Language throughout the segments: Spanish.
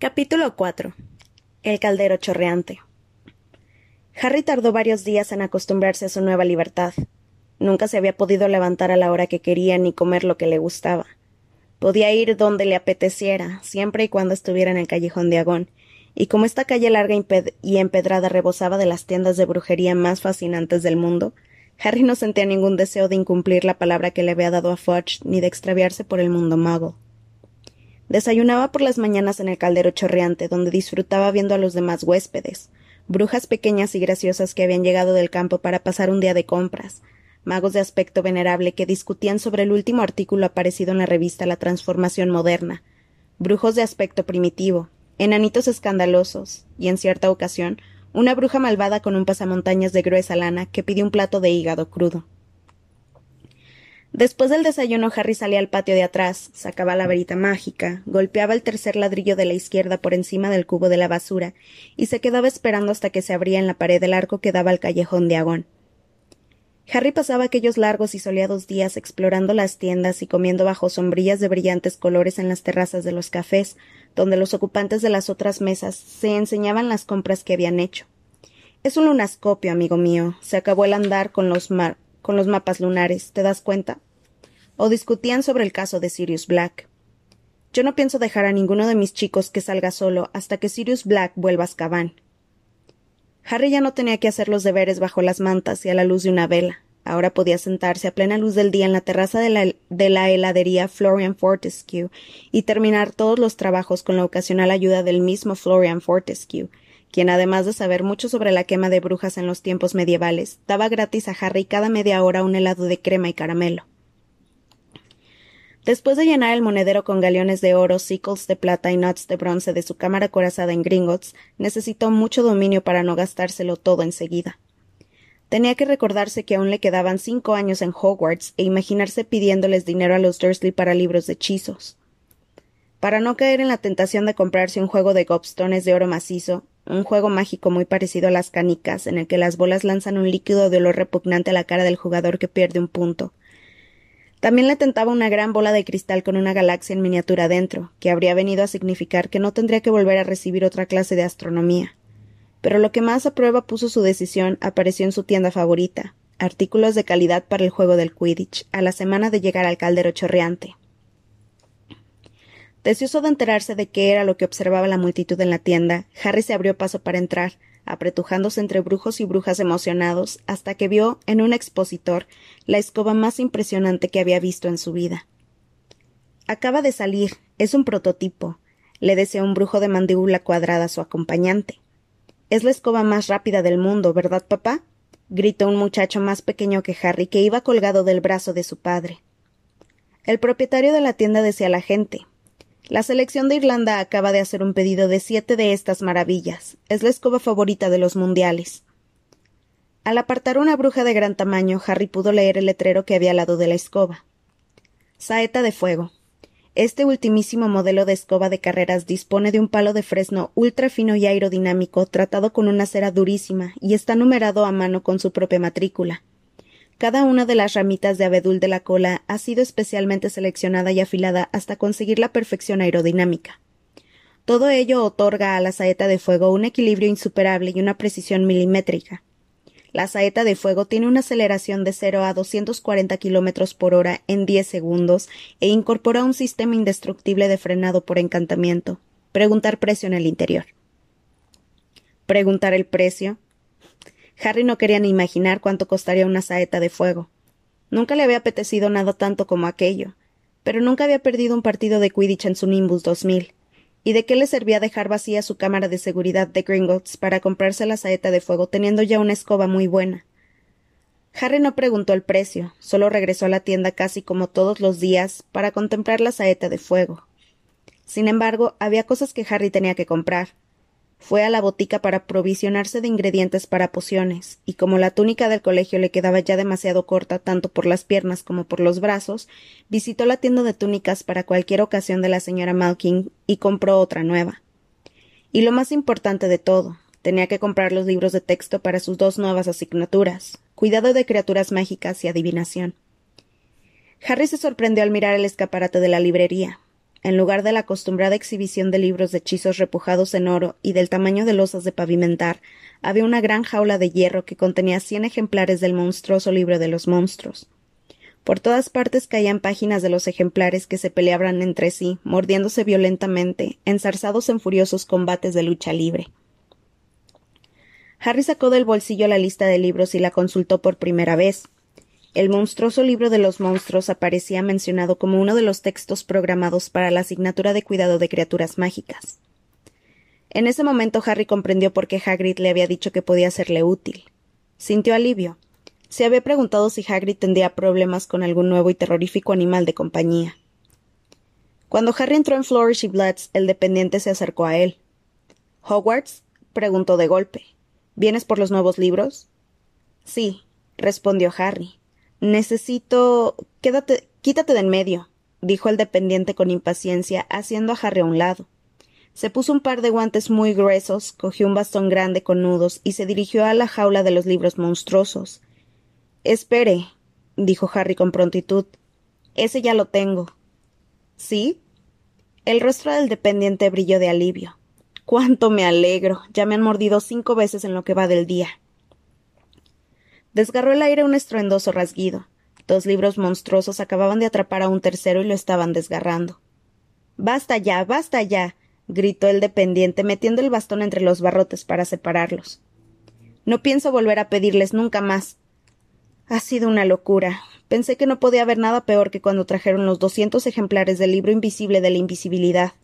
Capítulo 4 El caldero chorreante. Harry tardó varios días en acostumbrarse a su nueva libertad. Nunca se había podido levantar a la hora que quería ni comer lo que le gustaba. Podía ir donde le apeteciera, siempre y cuando estuviera en el callejón de Agón, y como esta calle larga y empedrada rebosaba de las tiendas de brujería más fascinantes del mundo, Harry no sentía ningún deseo de incumplir la palabra que le había dado a Fudge ni de extraviarse por el mundo mago. Desayunaba por las mañanas en el caldero chorreante, donde disfrutaba viendo a los demás huéspedes, brujas pequeñas y graciosas que habían llegado del campo para pasar un día de compras, magos de aspecto venerable que discutían sobre el último artículo aparecido en la revista La Transformación Moderna, brujos de aspecto primitivo, enanitos escandalosos, y en cierta ocasión, una bruja malvada con un pasamontañas de gruesa lana que pidió un plato de hígado crudo. Después del desayuno, Harry salía al patio de atrás, sacaba la varita mágica, golpeaba el tercer ladrillo de la izquierda por encima del cubo de la basura y se quedaba esperando hasta que se abría en la pared el arco que daba al callejón de Agón. Harry pasaba aquellos largos y soleados días explorando las tiendas y comiendo bajo sombrillas de brillantes colores en las terrazas de los cafés, donde los ocupantes de las otras mesas se enseñaban las compras que habían hecho. Es un lunascopio, amigo mío. Se acabó el andar con los mar con los mapas lunares, ¿te das cuenta? O discutían sobre el caso de Sirius Black. Yo no pienso dejar a ninguno de mis chicos que salga solo hasta que Sirius Black vuelva a Azkaban. Harry ya no tenía que hacer los deberes bajo las mantas y a la luz de una vela. Ahora podía sentarse a plena luz del día en la terraza de la, de la heladería Florian Fortescue y terminar todos los trabajos con la ocasional ayuda del mismo Florian Fortescue, quien además de saber mucho sobre la quema de brujas en los tiempos medievales, daba gratis a Harry cada media hora un helado de crema y caramelo. Después de llenar el monedero con galeones de oro, sickles de plata y nuts de bronce de su cámara corazada en Gringotts, necesitó mucho dominio para no gastárselo todo enseguida. Tenía que recordarse que aún le quedaban cinco años en Hogwarts e imaginarse pidiéndoles dinero a los Dursley para libros de hechizos. Para no caer en la tentación de comprarse un juego de gobstones de oro macizo, un juego mágico muy parecido a las canicas, en el que las bolas lanzan un líquido de olor repugnante a la cara del jugador que pierde un punto. También le tentaba una gran bola de cristal con una galaxia en miniatura dentro, que habría venido a significar que no tendría que volver a recibir otra clase de astronomía. Pero lo que más a prueba puso su decisión apareció en su tienda favorita, artículos de calidad para el juego del Quidditch, a la semana de llegar al caldero chorreante. Deseoso de enterarse de qué era lo que observaba la multitud en la tienda, Harry se abrió paso para entrar, apretujándose entre brujos y brujas emocionados, hasta que vio en un expositor la escoba más impresionante que había visto en su vida. Acaba de salir, es un prototipo, le deseó un brujo de mandíbula cuadrada a su acompañante. Es la escoba más rápida del mundo, ¿verdad, papá? gritó un muchacho más pequeño que Harry que iba colgado del brazo de su padre. El propietario de la tienda decía a la gente la selección de Irlanda acaba de hacer un pedido de siete de estas maravillas. Es la escoba favorita de los mundiales. Al apartar una bruja de gran tamaño, Harry pudo leer el letrero que había al lado de la escoba. Saeta de fuego. Este ultimísimo modelo de escoba de carreras dispone de un palo de fresno ultra fino y aerodinámico tratado con una cera durísima y está numerado a mano con su propia matrícula. Cada una de las ramitas de abedul de la cola ha sido especialmente seleccionada y afilada hasta conseguir la perfección aerodinámica. Todo ello otorga a la saeta de fuego un equilibrio insuperable y una precisión milimétrica. La saeta de fuego tiene una aceleración de 0 a 240 kilómetros por hora en 10 segundos e incorpora un sistema indestructible de frenado por encantamiento. Preguntar precio en el interior. Preguntar el precio. Harry no quería ni imaginar cuánto costaría una saeta de fuego. Nunca le había apetecido nada tanto como aquello, pero nunca había perdido un partido de Quidditch en su Nimbus 2000. ¿Y de qué le servía dejar vacía su cámara de seguridad de Gringotts para comprarse la saeta de fuego teniendo ya una escoba muy buena? Harry no preguntó el precio, solo regresó a la tienda casi como todos los días para contemplar la saeta de fuego. Sin embargo, había cosas que Harry tenía que comprar, fue a la botica para provisionarse de ingredientes para pociones, y como la túnica del colegio le quedaba ya demasiado corta tanto por las piernas como por los brazos, visitó la tienda de túnicas para cualquier ocasión de la señora Malkin y compró otra nueva. Y lo más importante de todo, tenía que comprar los libros de texto para sus dos nuevas asignaturas, cuidado de criaturas mágicas y adivinación. Harry se sorprendió al mirar el escaparate de la librería. En lugar de la acostumbrada exhibición de libros de hechizos repujados en oro y del tamaño de losas de pavimentar, había una gran jaula de hierro que contenía cien ejemplares del monstruoso libro de los monstruos. Por todas partes caían páginas de los ejemplares que se peleaban entre sí, mordiéndose violentamente, enzarzados en furiosos combates de lucha libre. Harry sacó del bolsillo la lista de libros y la consultó por primera vez. El monstruoso libro de los monstruos aparecía mencionado como uno de los textos programados para la asignatura de cuidado de criaturas mágicas. En ese momento Harry comprendió por qué Hagrid le había dicho que podía serle útil. Sintió alivio. Se había preguntado si Hagrid tendría problemas con algún nuevo y terrorífico animal de compañía. Cuando Harry entró en Flourish y Bloods, el dependiente se acercó a él. ¿Hogwarts? preguntó de golpe. ¿Vienes por los nuevos libros? Sí, respondió Harry. Necesito. Quédate. quítate de en medio, dijo el dependiente con impaciencia, haciendo a Harry a un lado. Se puso un par de guantes muy gruesos, cogió un bastón grande con nudos y se dirigió a la jaula de los libros monstruosos. Espere, dijo Harry con prontitud. Ese ya lo tengo. ¿Sí? El rostro del dependiente brilló de alivio. Cuánto me alegro. Ya me han mordido cinco veces en lo que va del día. Desgarró el aire un estruendoso rasguido. Dos libros monstruosos acababan de atrapar a un tercero y lo estaban desgarrando. Basta ya, basta ya gritó el dependiente, metiendo el bastón entre los barrotes para separarlos. No pienso volver a pedirles nunca más. Ha sido una locura. Pensé que no podía haber nada peor que cuando trajeron los doscientos ejemplares del libro invisible de la invisibilidad.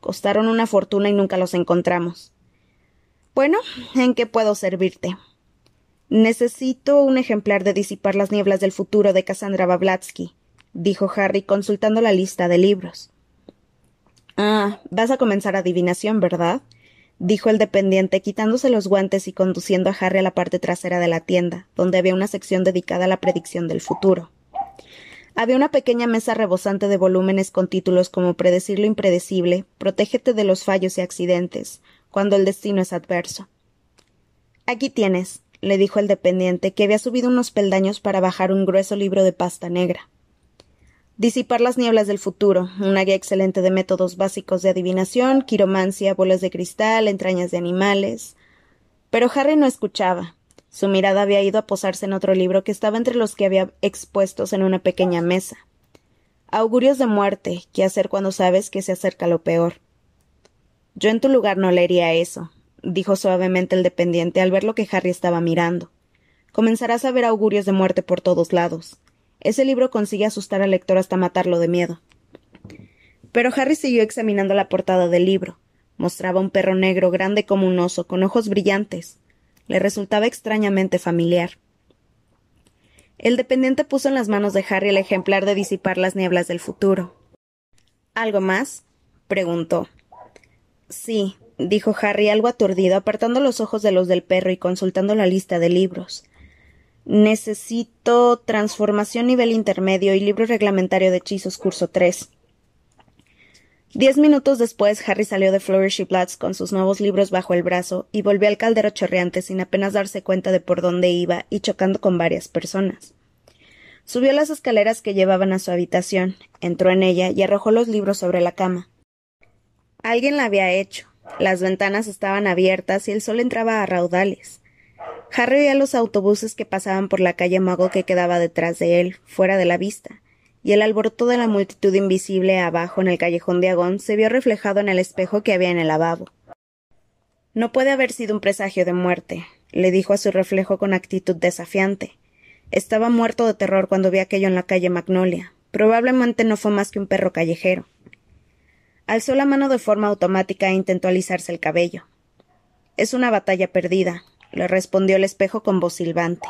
Costaron una fortuna y nunca los encontramos. Bueno, ¿en qué puedo servirte? Necesito un ejemplar de Disipar las nieblas del futuro de Cassandra Bablatsky, dijo Harry consultando la lista de libros. Ah, vas a comenzar adivinación, ¿verdad? dijo el dependiente, quitándose los guantes y conduciendo a Harry a la parte trasera de la tienda, donde había una sección dedicada a la predicción del futuro. Había una pequeña mesa rebosante de volúmenes con títulos como Predecir lo impredecible, Protégete de los fallos y accidentes, cuando el destino es adverso. Aquí tienes, le dijo el dependiente, que había subido unos peldaños para bajar un grueso libro de pasta negra. Disipar las nieblas del futuro, una guía excelente de métodos básicos de adivinación, quiromancia, bolas de cristal, entrañas de animales. Pero Harry no escuchaba. Su mirada había ido a posarse en otro libro que estaba entre los que había expuestos en una pequeña mesa. Augurios de muerte, ¿qué hacer cuando sabes que se acerca lo peor? Yo en tu lugar no leería eso, dijo suavemente el dependiente al ver lo que Harry estaba mirando. Comenzarás a ver augurios de muerte por todos lados. Ese libro consigue asustar al lector hasta matarlo de miedo. Pero Harry siguió examinando la portada del libro. Mostraba un perro negro grande como un oso, con ojos brillantes. Le resultaba extrañamente familiar. El dependiente puso en las manos de Harry el ejemplar de disipar las nieblas del futuro. ¿Algo más? preguntó. Sí, dijo Harry algo aturdido, apartando los ojos de los del perro y consultando la lista de libros. Necesito transformación nivel intermedio y libro reglamentario de hechizos curso 3. Diez minutos después, Harry salió de Flourish y Bloods con sus nuevos libros bajo el brazo y volvió al caldero chorreante sin apenas darse cuenta de por dónde iba y chocando con varias personas. Subió las escaleras que llevaban a su habitación, entró en ella y arrojó los libros sobre la cama. Alguien la había hecho. Las ventanas estaban abiertas y el sol entraba a raudales. Harry veía los autobuses que pasaban por la calle Mago que quedaba detrás de él, fuera de la vista, y el alboroto de la multitud invisible abajo en el callejón de Agón se vio reflejado en el espejo que había en el lavabo. No puede haber sido un presagio de muerte, le dijo a su reflejo con actitud desafiante. Estaba muerto de terror cuando vi aquello en la calle Magnolia. Probablemente no fue más que un perro callejero. Alzó la mano de forma automática e intentó alisarse el cabello. Es una batalla perdida, le respondió el espejo con voz silbante.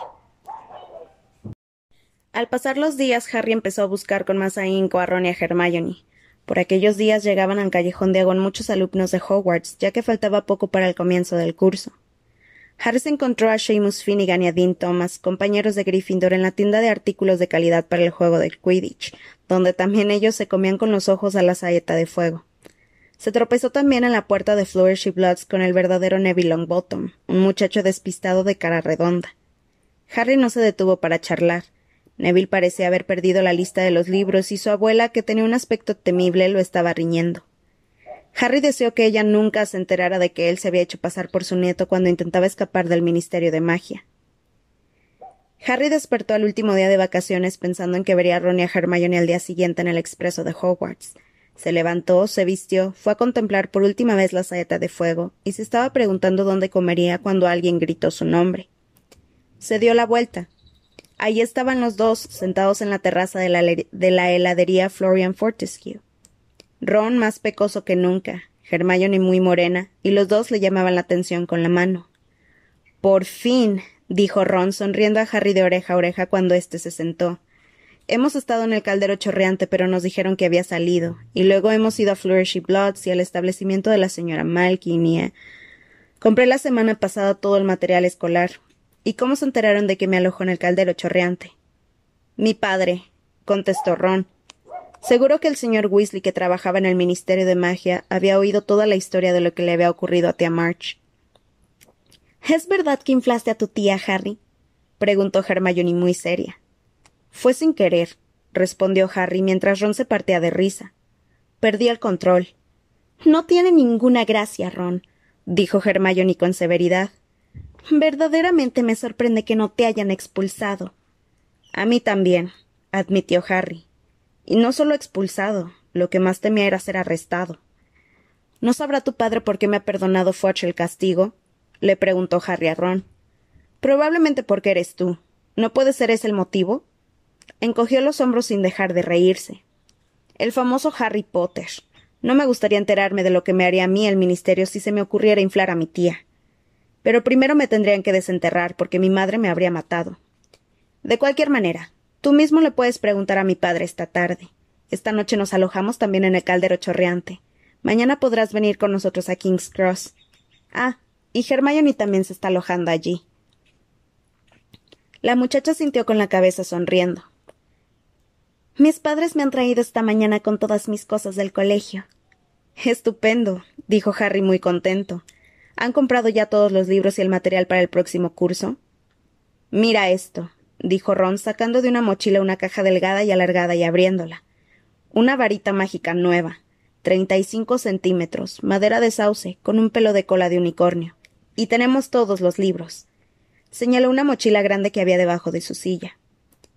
Al pasar los días, Harry empezó a buscar con más ahínco a Ron y a Hermione. Por aquellos días llegaban al callejón de Agón muchos alumnos de Hogwarts, ya que faltaba poco para el comienzo del curso. Harry encontró a Seamus Finnegan y a Dean Thomas, compañeros de Gryffindor, en la tienda de artículos de calidad para el juego del Quidditch, donde también ellos se comían con los ojos a la saeta de fuego. Se tropezó también en la puerta de Flourish y Bloods con el verdadero Neville Longbottom, un muchacho despistado de cara redonda. Harry no se detuvo para charlar. Neville parecía haber perdido la lista de los libros y su abuela, que tenía un aspecto temible, lo estaba riñendo. Harry deseó que ella nunca se enterara de que él se había hecho pasar por su nieto cuando intentaba escapar del Ministerio de Magia. Harry despertó al último día de vacaciones pensando en que vería a Ron y a Hermione al día siguiente en el expreso de Hogwarts. Se levantó, se vistió, fue a contemplar por última vez la saeta de fuego y se estaba preguntando dónde comería cuando alguien gritó su nombre. Se dio la vuelta. Allí estaban los dos, sentados en la terraza de la, de la heladería Florian Fortescue. Ron más pecoso que nunca, Hermione muy morena, y los dos le llamaban la atención con la mano. Por fin, dijo Ron, sonriendo a Harry de oreja a oreja cuando éste se sentó. Hemos estado en el caldero chorreante, pero nos dijeron que había salido, y luego hemos ido a Flourishy Bloods y al establecimiento de la señora Malkin y. Compré la semana pasada todo el material escolar. ¿Y cómo se enteraron de que me alojo en el caldero chorreante? Mi padre, contestó Ron. Seguro que el señor Weasley, que trabajaba en el Ministerio de Magia, había oído toda la historia de lo que le había ocurrido a tía March. ¿Es verdad que inflaste a tu tía, Harry? preguntó Hermione muy seria. Fue sin querer, respondió Harry mientras Ron se partía de risa. Perdí el control. No tiene ninguna gracia, Ron, dijo Hermione con severidad. Verdaderamente me sorprende que no te hayan expulsado. A mí también, admitió Harry. Y no solo expulsado, lo que más temía era ser arrestado. ¿No sabrá tu padre por qué me ha perdonado Fudge el castigo? le preguntó Harry a Ron. Probablemente porque eres tú. ¿No puede ser ese el motivo? Encogió los hombros sin dejar de reírse. El famoso Harry Potter. No me gustaría enterarme de lo que me haría a mí el ministerio si se me ocurriera inflar a mi tía. Pero primero me tendrían que desenterrar porque mi madre me habría matado. De cualquier manera, Tú mismo le puedes preguntar a mi padre esta tarde. Esta noche nos alojamos también en el caldero chorreante. Mañana podrás venir con nosotros a King's Cross. Ah, y Hermione también se está alojando allí. La muchacha sintió con la cabeza sonriendo. Mis padres me han traído esta mañana con todas mis cosas del colegio. Estupendo, dijo Harry muy contento. ¿Han comprado ya todos los libros y el material para el próximo curso? Mira esto, dijo Ron, sacando de una mochila una caja delgada y alargada y abriéndola. Una varita mágica nueva, treinta y cinco centímetros, madera de sauce, con un pelo de cola de unicornio. Y tenemos todos los libros. Señaló una mochila grande que había debajo de su silla.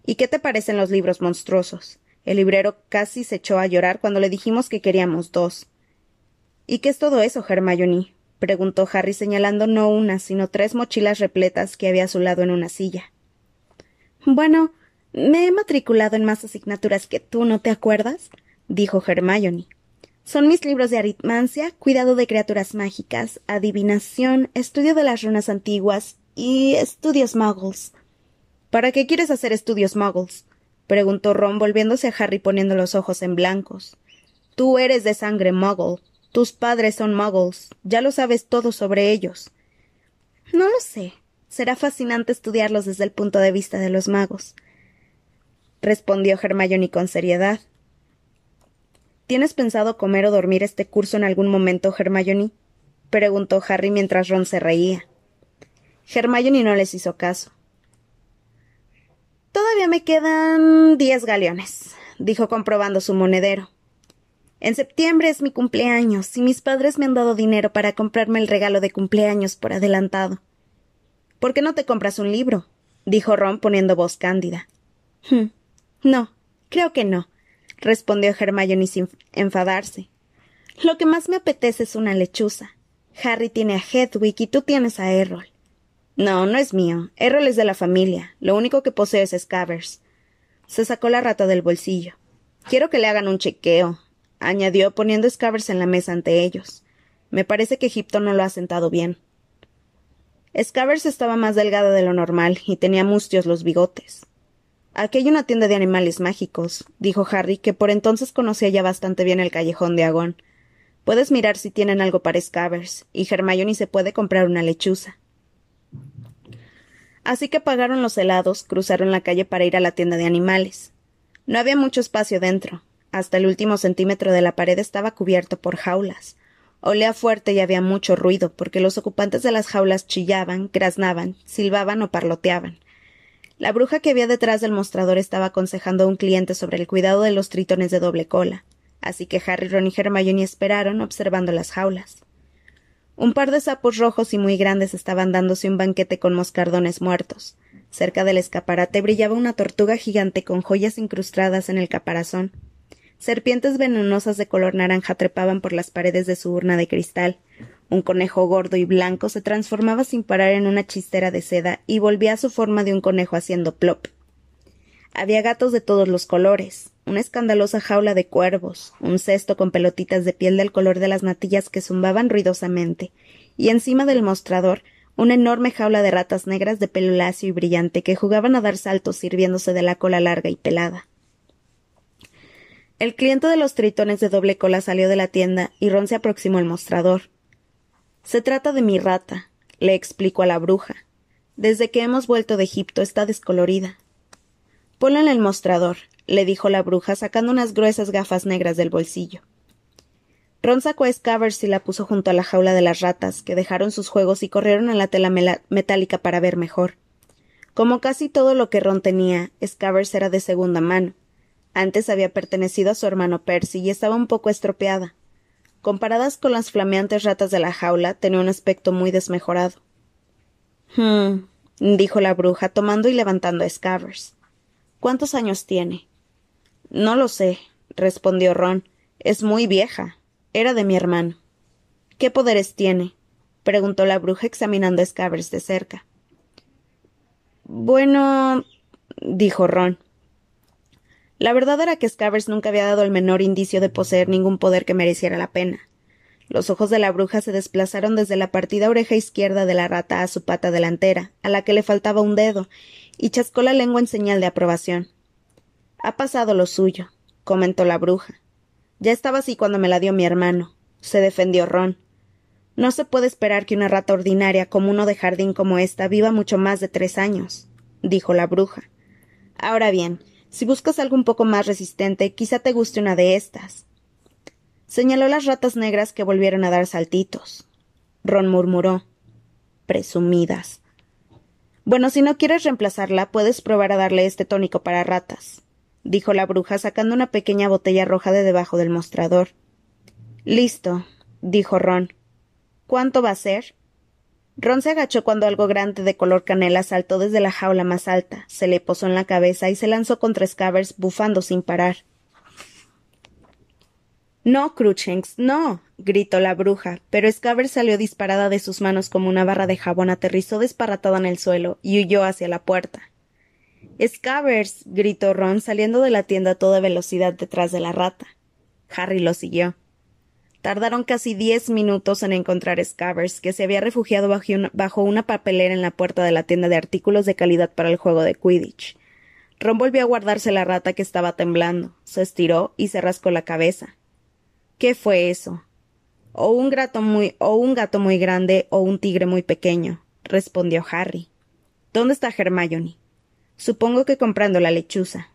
¿Y qué te parecen los libros monstruosos? El librero casi se echó a llorar cuando le dijimos que queríamos dos. ¿Y qué es todo eso, Hermione? preguntó Harry señalando no una, sino tres mochilas repletas que había a su lado en una silla. Bueno, me he matriculado en más asignaturas que tú, ¿no te acuerdas? dijo Hermione. Son mis libros de aritmancia, cuidado de criaturas mágicas, adivinación, estudio de las runas antiguas y estudios muggles. ¿Para qué quieres hacer estudios muggles? preguntó Ron volviéndose a Harry poniendo los ojos en blancos. Tú eres de sangre muggle. Tus padres son muggles. Ya lo sabes todo sobre ellos. No lo sé, Será fascinante estudiarlos desde el punto de vista de los magos. Respondió Hermione con seriedad. ¿Tienes pensado comer o dormir este curso en algún momento, Hermione? preguntó Harry mientras Ron se reía. Hermione no les hizo caso. Todavía me quedan diez galeones, dijo comprobando su monedero. En septiembre es mi cumpleaños y mis padres me han dado dinero para comprarme el regalo de cumpleaños por adelantado. ¿Por qué no te compras un libro? dijo Ron poniendo voz cándida. Hm. No, creo que no, respondió Hermione sin enfadarse. Lo que más me apetece es una lechuza. Harry tiene a Hedwig y tú tienes a Errol. No, no es mío. Errol es de la familia. Lo único que posee es Scavers. Se sacó la rata del bolsillo. Quiero que le hagan un chequeo, añadió poniendo Scavers en la mesa ante ellos. Me parece que Egipto no lo ha sentado bien. Scavers estaba más delgada de lo normal y tenía mustios los bigotes. Aquí hay una tienda de animales mágicos, dijo Harry, que por entonces conocía ya bastante bien el callejón de Agón. Puedes mirar si tienen algo para Scavers, y Hermione se puede comprar una lechuza. Así que pagaron los helados, cruzaron la calle para ir a la tienda de animales. No había mucho espacio dentro. Hasta el último centímetro de la pared estaba cubierto por jaulas. Olía fuerte y había mucho ruido, porque los ocupantes de las jaulas chillaban, graznaban, silbaban o parloteaban. La bruja que había detrás del mostrador estaba aconsejando a un cliente sobre el cuidado de los tritones de doble cola, así que Harry, Ron y Hermione esperaron observando las jaulas. Un par de sapos rojos y muy grandes estaban dándose un banquete con moscardones muertos. Cerca del escaparate brillaba una tortuga gigante con joyas incrustadas en el caparazón. Serpientes venenosas de color naranja trepaban por las paredes de su urna de cristal. Un conejo gordo y blanco se transformaba sin parar en una chistera de seda y volvía a su forma de un conejo haciendo plop. Había gatos de todos los colores, una escandalosa jaula de cuervos, un cesto con pelotitas de piel del color de las natillas que zumbaban ruidosamente, y encima del mostrador una enorme jaula de ratas negras de pelo lacio y brillante que jugaban a dar saltos sirviéndose de la cola larga y pelada. El cliente de los tritones de doble cola salió de la tienda y Ron se aproximó al mostrador. Se trata de mi rata, le explicó a la bruja. Desde que hemos vuelto de Egipto está descolorida. Ponla en el mostrador, le dijo la bruja sacando unas gruesas gafas negras del bolsillo. Ron sacó a Scavers y la puso junto a la jaula de las ratas, que dejaron sus juegos y corrieron a la tela metálica para ver mejor. Como casi todo lo que Ron tenía, Scavers era de segunda mano, antes había pertenecido a su hermano Percy y estaba un poco estropeada. Comparadas con las flameantes ratas de la jaula, tenía un aspecto muy desmejorado. Hmm, dijo la bruja, tomando y levantando a Scavers. ¿Cuántos años tiene? No lo sé, respondió Ron. Es muy vieja. Era de mi hermano. ¿Qué poderes tiene? preguntó la bruja examinando a Scavers de cerca. Bueno, dijo Ron. La verdad era que Scavers nunca había dado el menor indicio de poseer ningún poder que mereciera la pena. Los ojos de la bruja se desplazaron desde la partida oreja izquierda de la rata a su pata delantera, a la que le faltaba un dedo, y chascó la lengua en señal de aprobación. Ha pasado lo suyo, comentó la bruja. Ya estaba así cuando me la dio mi hermano, se defendió Ron. No se puede esperar que una rata ordinaria como uno de jardín como esta viva mucho más de tres años, dijo la bruja. Ahora bien, si buscas algo un poco más resistente, quizá te guste una de estas. Señaló las ratas negras que volvieron a dar saltitos. Ron murmuró. Presumidas. Bueno, si no quieres reemplazarla, puedes probar a darle este tónico para ratas, dijo la bruja sacando una pequeña botella roja de debajo del mostrador. Listo, dijo Ron. ¿Cuánto va a ser? Ron se agachó cuando algo grande de color canela saltó desde la jaula más alta, se le posó en la cabeza y se lanzó contra Scavers, bufando sin parar. No, Cruchens, no. Gritó la bruja, pero Scavers salió disparada de sus manos como una barra de jabón, aterrizó desparatada en el suelo y huyó hacia la puerta. Scavers. gritó Ron saliendo de la tienda a toda velocidad detrás de la rata. Harry lo siguió. Tardaron casi diez minutos en encontrar a Scavers, que se había refugiado bajo una papelera en la puerta de la tienda de artículos de calidad para el juego de Quidditch. Ron volvió a guardarse la rata que estaba temblando, se estiró y se rascó la cabeza. ¿Qué fue eso? O un gato muy, o un gato muy grande o un tigre muy pequeño, respondió Harry. ¿Dónde está Hermione? Supongo que comprando la lechuza.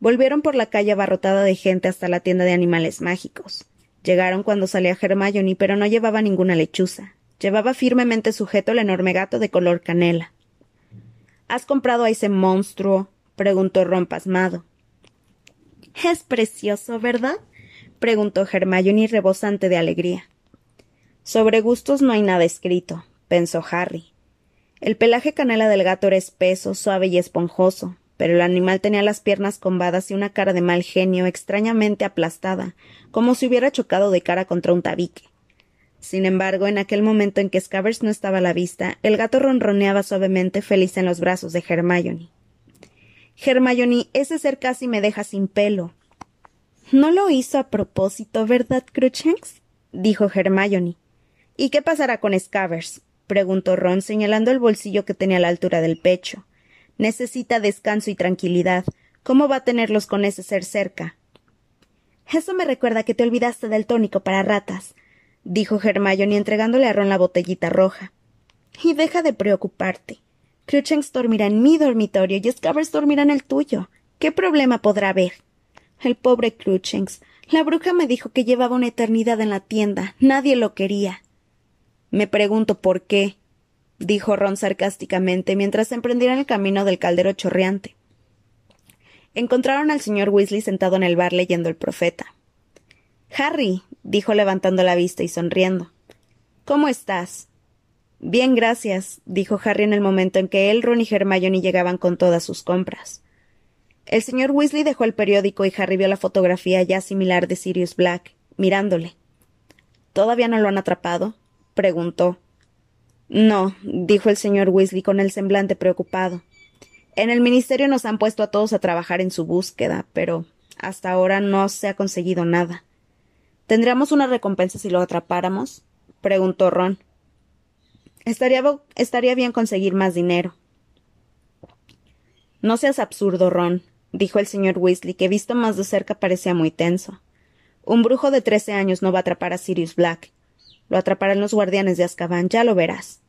Volvieron por la calle abarrotada de gente hasta la tienda de animales mágicos. Llegaron cuando salía Hermione, pero no llevaba ninguna lechuza. Llevaba firmemente sujeto el enorme gato de color canela. ¿Has comprado a ese monstruo? preguntó Ron pasmado. Es precioso, ¿verdad? Preguntó Hermione rebosante de alegría. Sobre gustos no hay nada escrito, pensó Harry. El pelaje canela del gato era espeso, suave y esponjoso, pero el animal tenía las piernas combadas y una cara de mal genio extrañamente aplastada, como si hubiera chocado de cara contra un tabique. Sin embargo, en aquel momento en que Scavers no estaba a la vista, el gato ronroneaba suavemente feliz en los brazos de Hermione. Hermione, ese ser casi me deja sin pelo. No lo hizo a propósito, ¿verdad, Cruchens? dijo Hermione. ¿Y qué pasará con Scavers? preguntó Ron señalando el bolsillo que tenía a la altura del pecho. Necesita descanso y tranquilidad. ¿Cómo va a tenerlos con ese ser cerca? Eso me recuerda que te olvidaste del tónico para ratas, dijo Hermione entregándole a Ron la botellita roja. Y deja de preocuparte. Cruchens dormirá en mi dormitorio y Scavers dormirá en el tuyo. ¿Qué problema podrá haber? El pobre Cruchens. La bruja me dijo que llevaba una eternidad en la tienda. Nadie lo quería. Me pregunto por qué, dijo Ron sarcásticamente mientras emprendieron el camino del caldero chorreante. Encontraron al señor Weasley sentado en el bar leyendo el profeta. Harry, dijo levantando la vista y sonriendo. ¿Cómo estás? Bien, gracias, dijo Harry en el momento en que él, Ron y Hermione llegaban con todas sus compras. El señor Weasley dejó el periódico y Harry vio la fotografía ya similar de Sirius Black, mirándole. ¿Todavía no lo han atrapado? preguntó. No, dijo el señor Weasley con el semblante preocupado. En el ministerio nos han puesto a todos a trabajar en su búsqueda, pero hasta ahora no se ha conseguido nada. ¿Tendríamos una recompensa si lo atrapáramos? preguntó Ron. Estaría, estaría bien conseguir más dinero. No seas absurdo, Ron, dijo el señor Weasley, que visto más de cerca parecía muy tenso. Un brujo de trece años no va a atrapar a Sirius Black. Lo atraparán los guardianes de Azkaban, ya lo verás.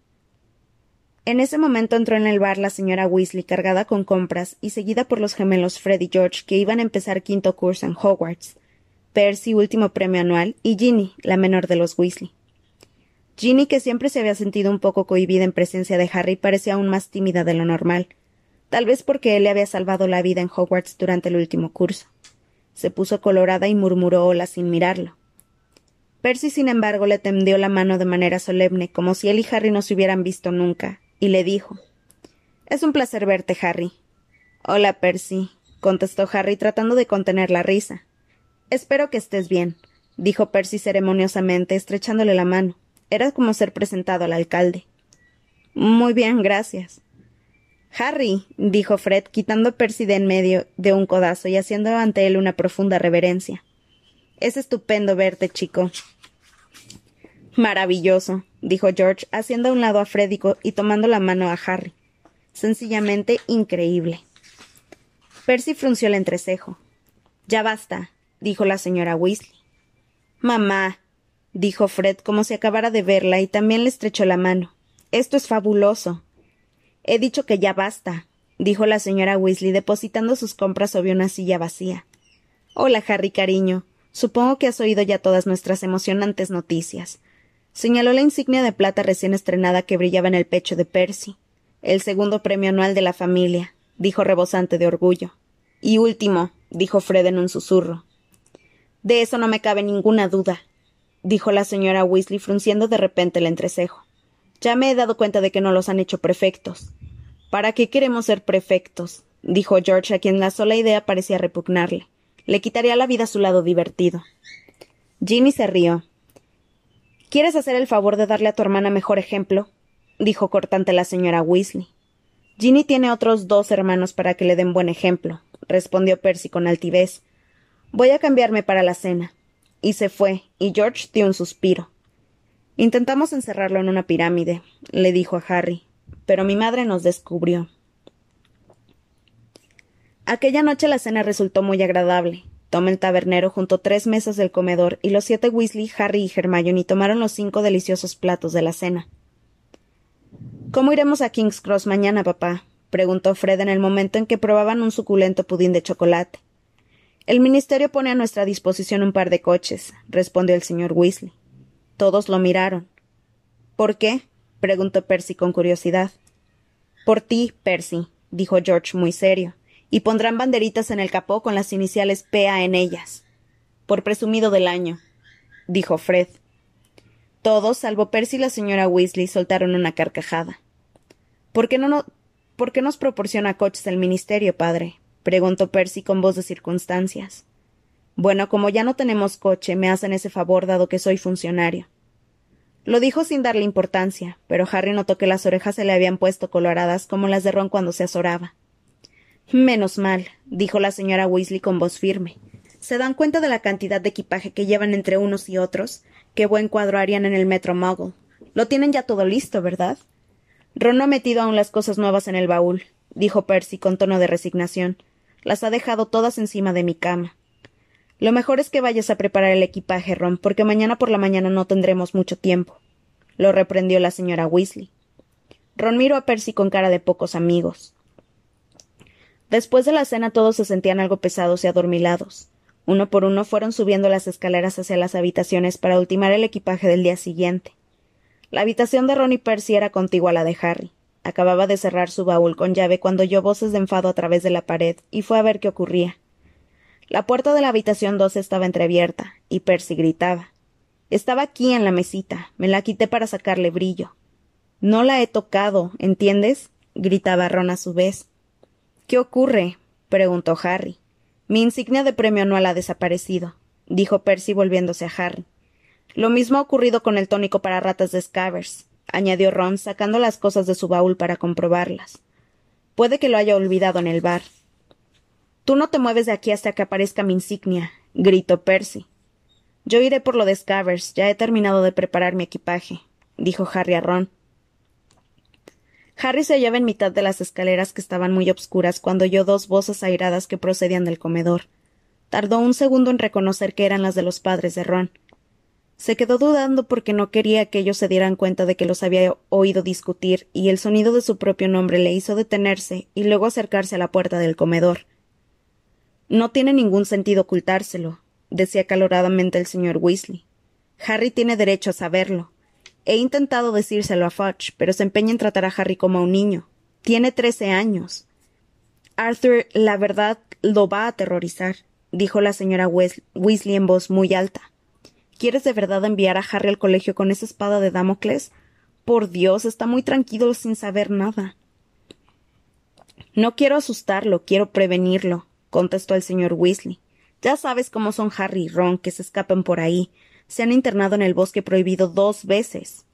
En ese momento entró en el bar la señora Weasley cargada con compras y seguida por los gemelos Fred y George que iban a empezar quinto curso en Hogwarts, Percy último premio anual y Ginny, la menor de los Weasley. Ginny, que siempre se había sentido un poco cohibida en presencia de Harry, parecía aún más tímida de lo normal, tal vez porque él le había salvado la vida en Hogwarts durante el último curso. Se puso colorada y murmuró hola sin mirarlo. Percy, sin embargo, le tendió la mano de manera solemne, como si él y Harry no se hubieran visto nunca, y le dijo Es un placer verte, Harry. Hola, Percy, contestó Harry tratando de contener la risa. Espero que estés bien, dijo Percy ceremoniosamente, estrechándole la mano. Era como ser presentado al alcalde. Muy bien, gracias. Harry, dijo Fred, quitando a Percy de en medio de un codazo y haciendo ante él una profunda reverencia. Es estupendo verte, chico. Maravilloso, dijo George, haciendo a un lado a Freddy y tomando la mano a Harry. Sencillamente increíble. Percy frunció el entrecejo. Ya basta, dijo la señora Weasley. Mamá, dijo Fred como si acabara de verla y también le estrechó la mano. Esto es fabuloso. He dicho que ya basta, dijo la señora Weasley depositando sus compras sobre una silla vacía. Hola, Harry, cariño. Supongo que has oído ya todas nuestras emocionantes noticias. Señaló la insignia de plata recién estrenada que brillaba en el pecho de Percy. El segundo premio anual de la familia, dijo rebosante de orgullo. Y último, dijo Fred en un susurro. De eso no me cabe ninguna duda, dijo la señora Weasley frunciendo de repente el entrecejo. Ya me he dado cuenta de que no los han hecho prefectos. ¿Para qué queremos ser prefectos? dijo George, a quien la sola idea parecía repugnarle. Le quitaría la vida a su lado divertido. Ginny se rió. ¿Quieres hacer el favor de darle a tu hermana mejor ejemplo? dijo cortante la señora Weasley. Ginny tiene otros dos hermanos para que le den buen ejemplo, respondió Percy con altivez. Voy a cambiarme para la cena. Y se fue, y George dio un suspiro. Intentamos encerrarlo en una pirámide, le dijo a Harry, pero mi madre nos descubrió. Aquella noche la cena resultó muy agradable. Tom el tabernero juntó tres mesas del comedor y los siete Weasley, Harry y Hermione tomaron los cinco deliciosos platos de la cena. ¿Cómo iremos a King's Cross mañana, papá? preguntó Fred en el momento en que probaban un suculento pudín de chocolate. El ministerio pone a nuestra disposición un par de coches, respondió el señor Weasley. Todos lo miraron. ¿Por qué? preguntó Percy con curiosidad. Por ti, Percy, dijo George muy serio y pondrán banderitas en el capó con las iniciales PA en ellas. Por presumido del año, dijo Fred. Todos, salvo Percy y la señora Weasley, soltaron una carcajada. ¿Por qué no, ¿Por qué nos proporciona coches el ministerio, padre? preguntó Percy con voz de circunstancias. Bueno, como ya no tenemos coche, me hacen ese favor dado que soy funcionario. Lo dijo sin darle importancia, pero Harry notó que las orejas se le habían puesto coloradas como las de Ron cuando se azoraba. Menos mal, dijo la señora Weasley con voz firme. ¿Se dan cuenta de la cantidad de equipaje que llevan entre unos y otros? Qué buen cuadro harían en el metro Muggle. Lo tienen ya todo listo, ¿verdad? Ron no ha metido aún las cosas nuevas en el baúl, dijo Percy con tono de resignación. Las ha dejado todas encima de mi cama. Lo mejor es que vayas a preparar el equipaje, Ron, porque mañana por la mañana no tendremos mucho tiempo. Lo reprendió la señora Weasley. Ron miró a Percy con cara de pocos amigos. Después de la cena todos se sentían algo pesados y adormilados. Uno por uno fueron subiendo las escaleras hacia las habitaciones para ultimar el equipaje del día siguiente. La habitación de Ron y Percy era contigua a la de Harry. Acababa de cerrar su baúl con llave cuando oyó voces de enfado a través de la pared y fue a ver qué ocurría. La puerta de la habitación 12 estaba entreabierta y Percy gritaba. Estaba aquí en la mesita. Me la quité para sacarle brillo. No la he tocado, ¿entiendes? gritaba Ron a su vez. ¿Qué ocurre? preguntó Harry. Mi insignia de premio anual ha desaparecido, dijo Percy volviéndose a Harry. Lo mismo ha ocurrido con el tónico para ratas de Scavers, añadió Ron, sacando las cosas de su baúl para comprobarlas. Puede que lo haya olvidado en el bar. Tú no te mueves de aquí hasta que aparezca mi insignia, gritó Percy. Yo iré por lo de Scavers, ya he terminado de preparar mi equipaje, dijo Harry a Ron. Harry se hallaba en mitad de las escaleras que estaban muy obscuras cuando oyó dos voces airadas que procedían del comedor. Tardó un segundo en reconocer que eran las de los padres de Ron. Se quedó dudando porque no quería que ellos se dieran cuenta de que los había oído discutir, y el sonido de su propio nombre le hizo detenerse y luego acercarse a la puerta del comedor. No tiene ningún sentido ocultárselo, decía caloradamente el señor Weasley. Harry tiene derecho a saberlo. He intentado decírselo a Fudge, pero se empeña en tratar a Harry como a un niño. Tiene trece años. Arthur, la verdad, lo va a aterrorizar, dijo la señora Weasley en voz muy alta. ¿Quieres de verdad enviar a Harry al colegio con esa espada de Damocles? Por Dios, está muy tranquilo sin saber nada. No quiero asustarlo, quiero prevenirlo, contestó el señor Weasley. Ya sabes cómo son Harry y Ron, que se escapan por ahí. Se han internado en el bosque prohibido dos veces.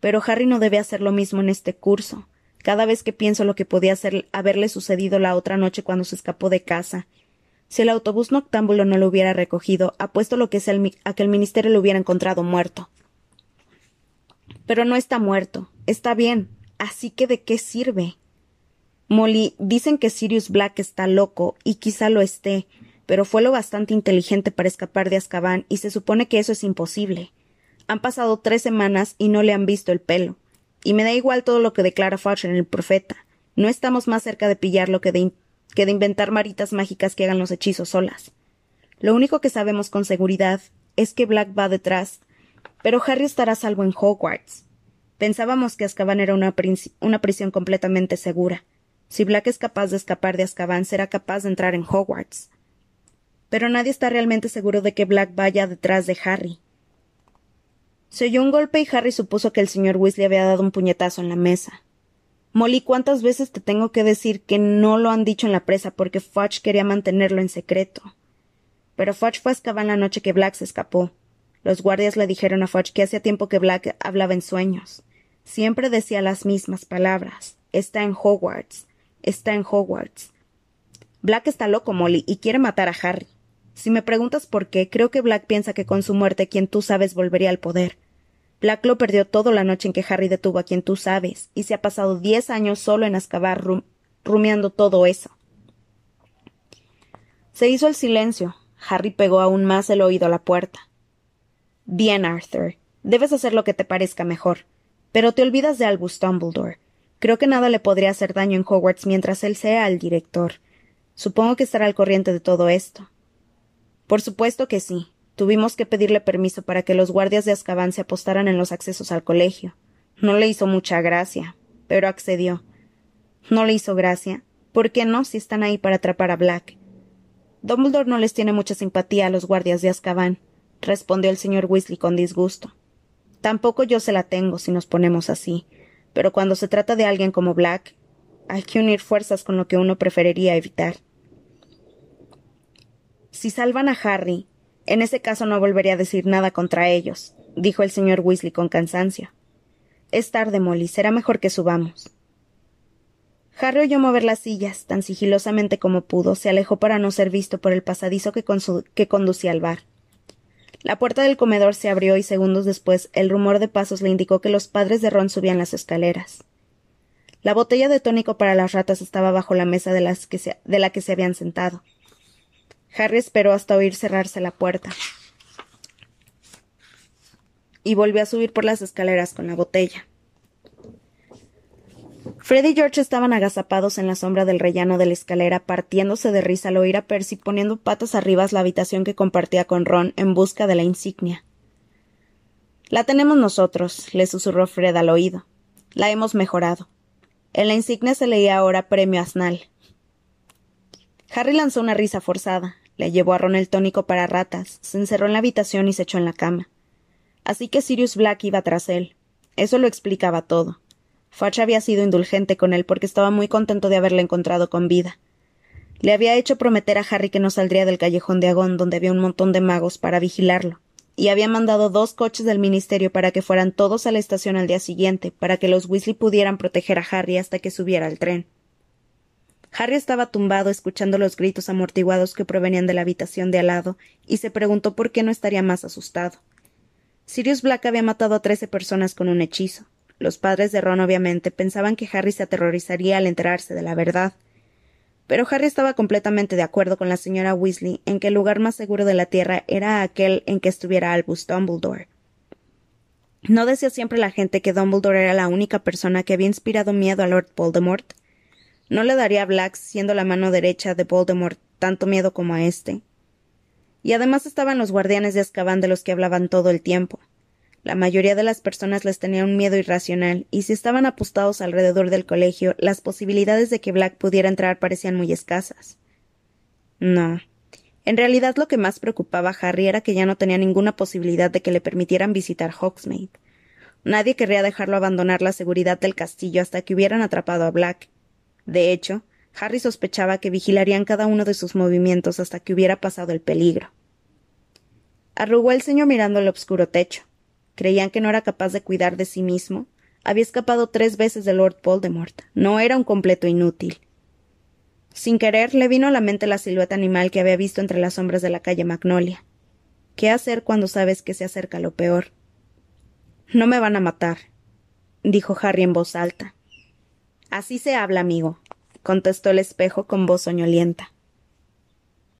Pero Harry no debe hacer lo mismo en este curso. Cada vez que pienso lo que podía haberle sucedido la otra noche cuando se escapó de casa si el autobús noctámbulo no lo hubiera recogido, apuesto lo que es el, a que el ministerio lo hubiera encontrado muerto. Pero no está muerto. Está bien. Así que ¿de qué sirve? Molly, dicen que Sirius Black está loco, y quizá lo esté, pero fue lo bastante inteligente para escapar de Azkaban, y se supone que eso es imposible. Han pasado tres semanas y no le han visto el pelo. Y me da igual todo lo que declara Fudge en el profeta. No estamos más cerca de pillarlo que de que de inventar maritas mágicas que hagan los hechizos solas. Lo único que sabemos con seguridad es que Black va detrás, pero Harry estará salvo en Hogwarts. Pensábamos que Azkaban era una prisión completamente segura. Si Black es capaz de escapar de Azkaban, será capaz de entrar en Hogwarts. Pero nadie está realmente seguro de que Black vaya detrás de Harry. Se oyó un golpe y Harry supuso que el señor Weasley había dado un puñetazo en la mesa. Molly, ¿cuántas veces te tengo que decir que no lo han dicho en la presa porque Fudge quería mantenerlo en secreto? Pero Fudge fue a Azkaban la noche que Black se escapó. Los guardias le dijeron a Fudge que hacía tiempo que Black hablaba en sueños. Siempre decía las mismas palabras. Está en Hogwarts. Está en Hogwarts. Black está loco, Molly, y quiere matar a Harry. Si me preguntas por qué, creo que Black piensa que con su muerte quien tú sabes volvería al poder. Black lo perdió todo la noche en que Harry detuvo a quien tú sabes, y se ha pasado diez años solo en Azkaban rumiando todo eso. Se hizo el silencio. Harry pegó aún más el oído a la puerta. Bien, Arthur. Debes hacer lo que te parezca mejor. Pero te olvidas de Albus Dumbledore. Creo que nada le podría hacer daño en Hogwarts mientras él sea el director. Supongo que estará al corriente de todo esto. Por supuesto que sí. Tuvimos que pedirle permiso para que los guardias de Azkaban se apostaran en los accesos al colegio. No le hizo mucha gracia, pero accedió. No le hizo gracia. ¿Por qué no si están ahí para atrapar a Black? Dumbledore no les tiene mucha simpatía a los guardias de Azkaban, respondió el señor Weasley con disgusto. Tampoco yo se la tengo si nos ponemos así, pero cuando se trata de alguien como Black, hay que unir fuerzas con lo que uno preferiría evitar. Si salvan a Harry, en ese caso no volveré a decir nada contra ellos, dijo el señor Weasley con cansancio. Es tarde, Molly, será mejor que subamos. Harry oyó mover las sillas, tan sigilosamente como pudo, se alejó para no ser visto por el pasadizo que, que conducía al bar. La puerta del comedor se abrió y segundos después el rumor de pasos le indicó que los padres de Ron subían las escaleras. La botella de tónico para las ratas estaba bajo la mesa de, la que se habían sentado. Harry esperó hasta oír cerrarse la puerta. Y volvió a subir por las escaleras con la botella. Fred y George estaban agazapados en la sombra del rellano de la escalera, partiéndose de risa al oír a Percy poniendo patas arriba la habitación que compartía con Ron en busca de la insignia. La tenemos nosotros, le susurró Fred al oído. La hemos mejorado. En la insignia se leía ahora premio Asnal. Harry lanzó una risa forzada, le llevó a Ron el tónico para ratas, se encerró en la habitación y se echó en la cama. Así que Sirius Black iba tras él. Eso lo explicaba todo. Fudge había sido indulgente con él porque estaba muy contento de haberle encontrado con vida. Le había hecho prometer a Harry que no saldría del callejón de Agón, donde había un montón de magos, para vigilarlo, y había mandado dos coches del ministerio para que fueran todos a la estación al día siguiente, para que los Weasley pudieran proteger a Harry hasta que subiera al tren. Harry estaba tumbado escuchando los gritos amortiguados que provenían de la habitación de al lado, y se preguntó por qué no estaría más asustado. Sirius Black había matado a trece personas con un hechizo. Los padres de Ron obviamente pensaban que Harry se aterrorizaría al enterarse de la verdad, pero Harry estaba completamente de acuerdo con la señora Weasley en que el lugar más seguro de la Tierra era aquel en que estuviera Albus Dumbledore. ¿No decía siempre la gente que Dumbledore era la única persona que había inspirado miedo a Lord Voldemort? ¿No le daría a Black, siendo la mano derecha de Voldemort, tanto miedo como a éste? Y además estaban los guardianes de Azkaban de los que hablaban todo el tiempo. La mayoría de las personas les tenía un miedo irracional, y si estaban apostados alrededor del colegio, las posibilidades de que Black pudiera entrar parecían muy escasas. No. En realidad lo que más preocupaba a Harry era que ya no tenía ninguna posibilidad de que le permitieran visitar Hogsmeade. Nadie querría dejarlo abandonar la seguridad del castillo hasta que hubieran atrapado a Black. De hecho, Harry sospechaba que vigilarían cada uno de sus movimientos hasta que hubiera pasado el peligro. Arrugó el ceño mirando el oscuro techo creían que no era capaz de cuidar de sí mismo. Había escapado tres veces de Lord Voldemort. No era un completo inútil. Sin querer le vino a la mente la silueta animal que había visto entre las sombras de la calle Magnolia. ¿Qué hacer cuando sabes que se acerca lo peor? No me van a matar, dijo Harry en voz alta. Así se habla, amigo, contestó el espejo con voz soñolienta.